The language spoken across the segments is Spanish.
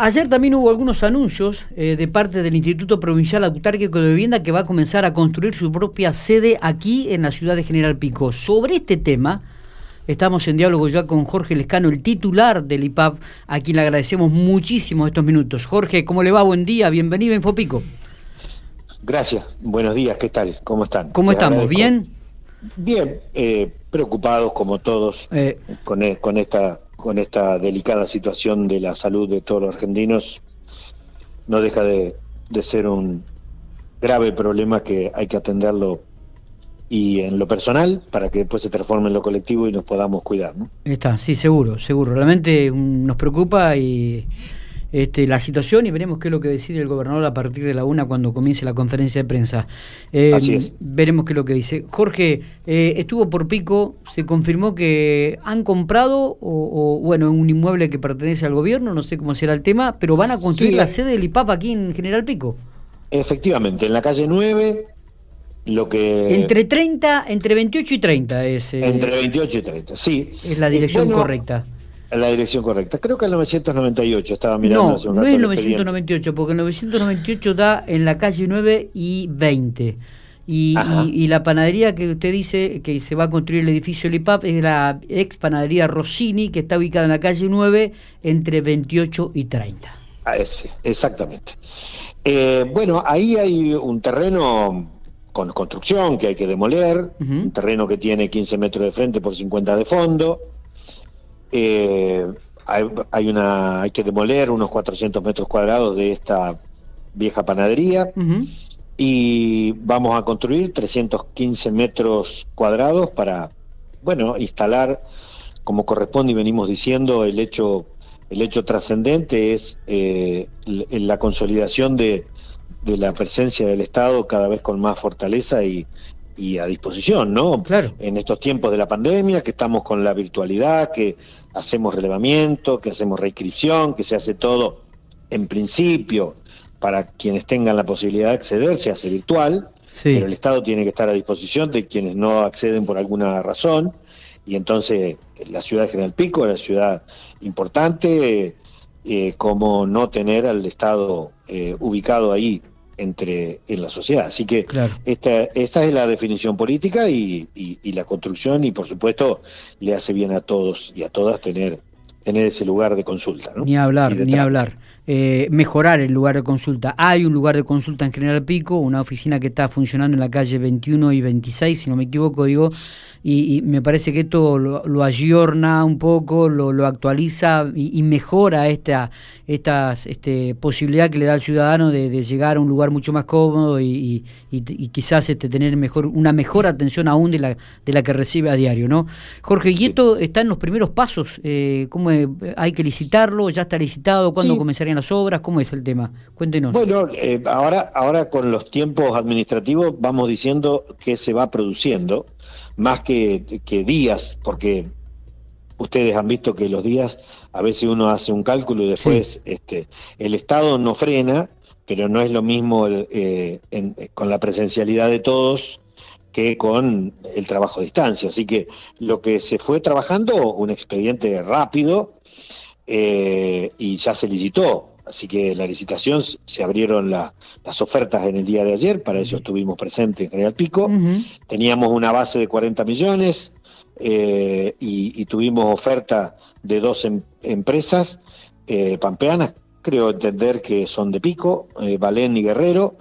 Ayer también hubo algunos anuncios eh, de parte del Instituto Provincial Autárquico de Vivienda que va a comenzar a construir su propia sede aquí en la ciudad de General Pico. Sobre este tema, estamos en diálogo ya con Jorge Lescano, el titular del IPAP, a quien le agradecemos muchísimo estos minutos. Jorge, ¿cómo le va? Buen día, bienvenido a Infopico. Gracias, buenos días, ¿qué tal? ¿Cómo están? ¿Cómo estamos? ¿Bien? Bien, eh, preocupados como todos eh. con, e, con esta con esta delicada situación de la salud de todos los argentinos, no deja de, ser un grave problema que hay que atenderlo y en lo personal para que después se transforme en lo colectivo y nos podamos cuidar. ¿no? Está, sí, seguro, seguro. Realmente mm, nos preocupa y este, la situación y veremos qué es lo que decide el gobernador a partir de la una cuando comience la conferencia de prensa. Eh, Así es. Veremos qué es lo que dice. Jorge, eh, estuvo por Pico, se confirmó que han comprado, o, bueno, un inmueble que pertenece al gobierno, no sé cómo será el tema, pero van a construir la sede del IPAP aquí en General Pico. Efectivamente, en la calle 9, lo que... Entre 30, entre 28 y 30 es... Eh, entre 28 y 30, sí. Es la dirección correcta. En la dirección correcta. Creo que el 998 estaba mirando. No, no es 998, porque el 998 da en la calle 9 y 20. Y, y, la panadería que usted dice que se va a construir el edificio LIPAP es la ex panadería Rossini, que está ubicada en la calle 9 entre 28 y 30. Ah, ese, exactamente. Eh, bueno, ahí hay un terreno con construcción que hay que demoler, un terreno que tiene 15 metros de frente por 50 de fondo eh, hay, una, hay que demoler unos 400 metros cuadrados de esta vieja panadería y vamos a construir 315 metros cuadrados para, bueno, instalar como corresponde y venimos diciendo el hecho el hecho trascendente es eh, la consolidación de, de, la presencia del Estado cada vez con más fortaleza y, y a disposición, ¿no? Claro. En estos tiempos de la pandemia, que estamos con la virtualidad, que hacemos relevamiento, que hacemos reinscripción, que se hace todo en principio para quienes tengan la posibilidad de acceder, se hace virtual, pero el Estado tiene que estar a disposición de quienes no acceden por alguna razón, y entonces la ciudad de General Pico una ciudad importante, eh, como no tener al Estado eh, ubicado ahí entre en la sociedad. Así que esta, esta es la definición política y, y, la construcción y por supuesto le hace bien a todos y a todas tener tener ese lugar de consulta. Ni hablar, ni hablar. Eh, mejorar el lugar de consulta. Hay un lugar de consulta en General Pico, una oficina que está funcionando en la calle 21 y 26, si no me equivoco, digo, y, me parece que esto lo, lo ayorna un poco, lo, lo actualiza y, mejora esta, esta este, posibilidad que le da al ciudadano de, llegar a un lugar mucho más cómodo y, quizás este, tener mejor una mejor atención aún de la, de la que recibe a diario. ¿no? Jorge, y esto está en los primeros pasos, eh, ¿cómo hay que licitarlo? ¿Ya está licitado? ¿Cuándo comenzarían las obras? ¿Cómo es el tema? Cuéntenos. Bueno, eh, ahora, ahora con los tiempos administrativos vamos diciendo que se va produciendo más que, días, porque ustedes han visto que los días a veces uno hace un cálculo y después este, el Estado no frena, pero no es lo mismo eh, con la presencialidad de todos que con el trabajo a distancia. Así que lo que se fue trabajando, un expediente rápido eh, y ya se licitó. Así que la licitación se abrieron las ofertas en el día de ayer, para eso estuvimos presentes en General Pico. Teníamos una base de 40 millones eh, y, tuvimos oferta de dos em, empresas eh, pampeanas, creo entender que son de Pico, eh, Balén y Guerrero.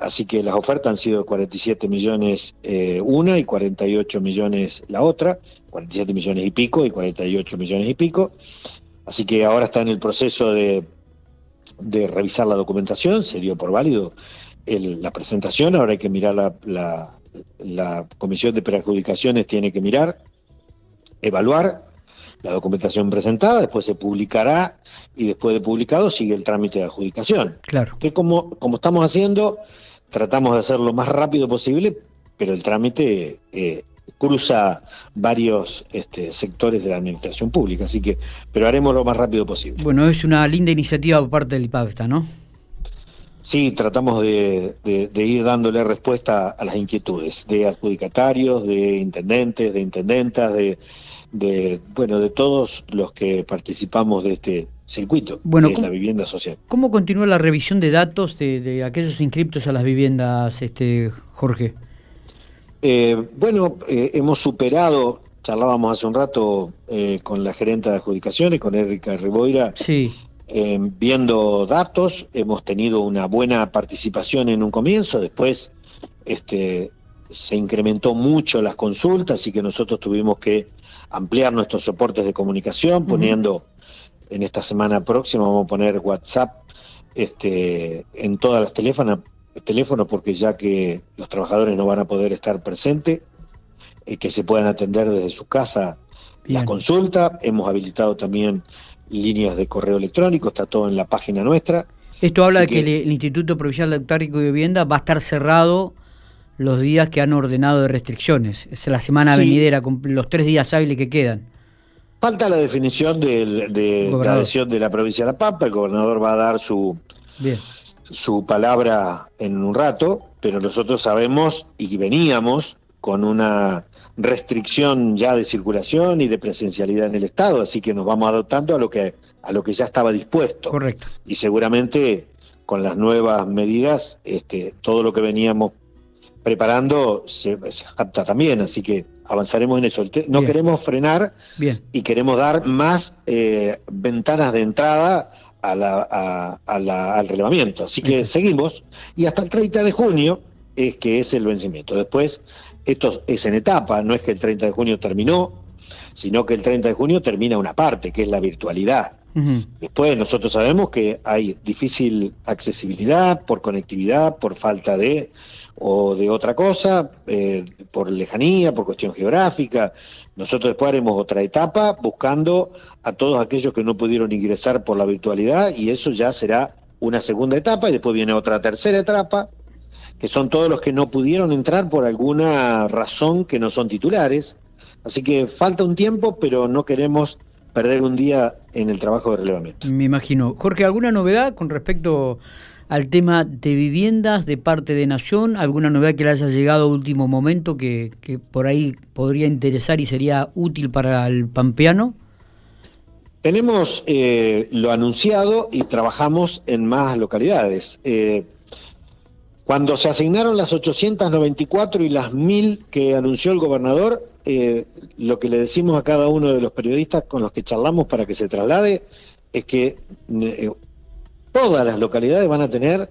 así que las ofertas han sido 47 millones una y 48 millones la otra, 47 millones y pico y 48 millones y pico. Así que ahora está en el proceso de, de revisar la documentación, se dio por válido la presentación, ahora hay que mirar la, la, comisión de preadjudicaciones, tiene que mirar, evaluar la documentación presentada, después se publicará y después de publicado sigue el trámite de adjudicación. Claro. Que como, como estamos haciendo, tratamos de hacerlo lo más rápido posible, pero el trámite eh, cruza varios este, sectores de la administración pública, así que, pero haremos lo más rápido posible. Bueno, es una linda iniciativa por parte del IPAVSTA, ¿no? Sí, tratamos de, ir dándole respuesta a las inquietudes de adjudicatarios, de intendentes, de intendentas, de, de bueno, de todos los que participamos de este circuito, bueno, que es la vivienda social. ¿Cómo continúa la revisión de datos de, aquellos inscriptos a las viviendas, este Jorge? Eh, bueno, eh, hemos superado, charlábamos hace un rato eh, con la gerente de adjudicaciones, con Erika Riboira, sí. Viendo datos, hemos tenido una buena participación en un comienzo, después este, se incrementó mucho las consultas y que nosotros tuvimos que ampliar nuestros soportes de comunicación, poniendo en esta semana próxima vamos a poner WhatsApp este, en todas las teléfonos, teléfonos porque ya que los trabajadores no van a poder estar presentes, eh, que se puedan atender desde su casa la consulta. Hemos habilitado también líneas de correo electrónico, está todo en la página nuestra. Esto habla de que, el, Instituto Provincial de Autárico y Vivienda va a estar cerrado los días que han ordenado de restricciones. Es la semana venidera, con los tres días hábiles que quedan. Falta la definición de, la adhesión de la provincia de La Pampa. El gobernador va a dar su, su palabra en un rato, pero nosotros sabemos y veníamos con una restricción ya de circulación y de presencialidad en el Estado, así que nos vamos adoptando a lo que a lo que ya estaba dispuesto. Correcto. Y seguramente con las nuevas medidas, este, todo lo que veníamos preparando se, se también, así que avanzaremos en eso. No queremos frenar y queremos dar más eh, ventanas de entrada a la, al relevamiento. Así que seguimos y hasta el 30 de junio es que es el vencimiento. Después, esto es en etapa, no es que el 30 de junio terminó, sino que el 30 de junio termina una parte, que es la virtualidad. Después nosotros sabemos que hay difícil accesibilidad por conectividad, por falta de o de otra cosa, eh, por lejanía, por cuestión geográfica. Nosotros después haremos otra etapa buscando a todos aquellos que no pudieron ingresar por la virtualidad y eso ya será una segunda etapa y después viene otra tercera etapa, que son todos los que no pudieron entrar por alguna razón que no son titulares. Así que falta un tiempo, pero no queremos perder un día en el trabajo de relevamiento. Me imagino. Jorge, ¿alguna novedad con respecto al tema de viviendas de parte de Nación? ¿Alguna novedad que le haya llegado a último momento que, por ahí podría interesar y sería útil para el pampeano? Tenemos eh, lo anunciado y trabajamos en más localidades. Eh, cuando se asignaron las 894 y las 1000 que anunció el gobernador, eh, lo que le decimos a cada uno de los periodistas con los que charlamos para que se traslade es que todas las localidades van a tener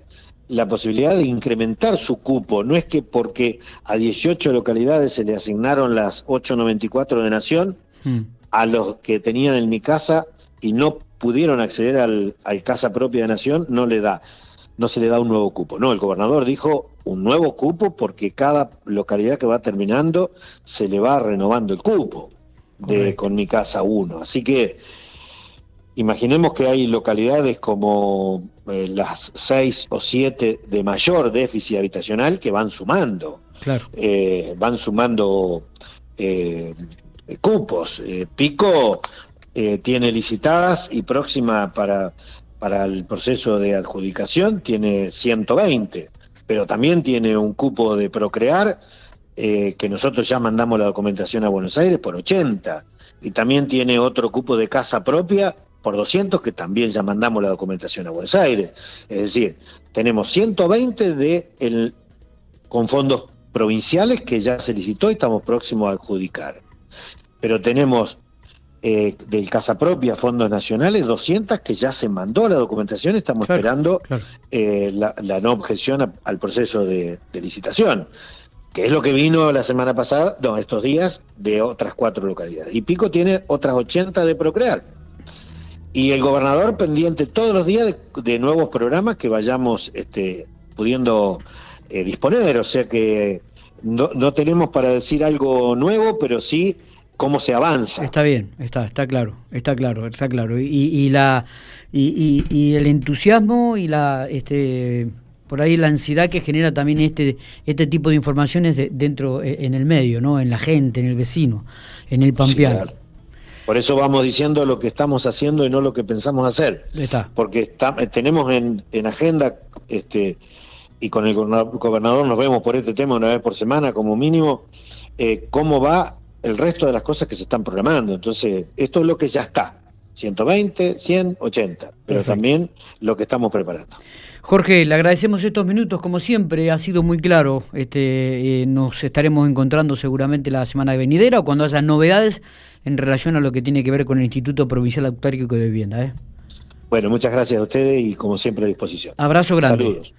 la posibilidad de incrementar su cupo. No es que porque a 18 localidades se le asignaron las 894 de Nación, hmm. a los que tenían en mi casa y no pudieron acceder al, casa propia de Nación, no le da, no se le da un nuevo cupo. No, el gobernador dijo un nuevo cupo porque cada localidad que va terminando se le va renovando el cupo de con mi casa 1. Así que Imaginemos que hay localidades como eh, las seis o siete de mayor déficit habitacional que van sumando, eh, van sumando eh, cupos. Pico tiene licitadas y próxima para, para el proceso de adjudicación tiene 120, pero también tiene un cupo de procrear que nosotros ya mandamos la documentación a Buenos Aires por 80 y también tiene otro cupo de casa propia por 200 que también ya mandamos la documentación a Buenos Aires. Es decir, tenemos 120 de el, con fondos provinciales que ya se licitó y estamos próximos a adjudicar. Pero tenemos eh, del Casa Propia, fondos nacionales, 200 que ya se mandó la documentación, estamos esperando eh, la, no objeción al proceso de, de, licitación, que es lo que vino la semana pasada, no, estos días, de otras cuatro localidades. Y Pico tiene otras 80 de Procrear. Y el gobernador pendiente todos los días de, nuevos programas que vayamos este, pudiendo eh, disponer. O sea que no, no tenemos para decir algo nuevo, pero sí cómo se avanza. Está bien, está, está claro, está claro, está claro. Y, y la y, y, el entusiasmo y la este por ahí la ansiedad que genera también este este tipo de informaciones dentro eh, en el medio, ¿no? En la gente, en el vecino, en el pampeano. Por eso vamos diciendo lo que estamos haciendo y no lo que pensamos hacer. Porque tenemos en, agenda, este, y con el gobernador nos vemos por este tema una vez por semana como mínimo, eh, cómo va el resto de las cosas que se están programando. Entonces, esto es lo que ya está. 120, 100, 80, pero también lo que estamos preparando. Jorge, le agradecemos estos minutos, como siempre, ha sido muy claro. Este, eh, nos estaremos encontrando seguramente la semana venidera o cuando haya novedades en relación a lo que tiene que ver con el Instituto Provincial Autárquico de Vivienda. ¿eh? Bueno, muchas gracias a ustedes y como siempre a disposición. Abrazo grande. Saludos.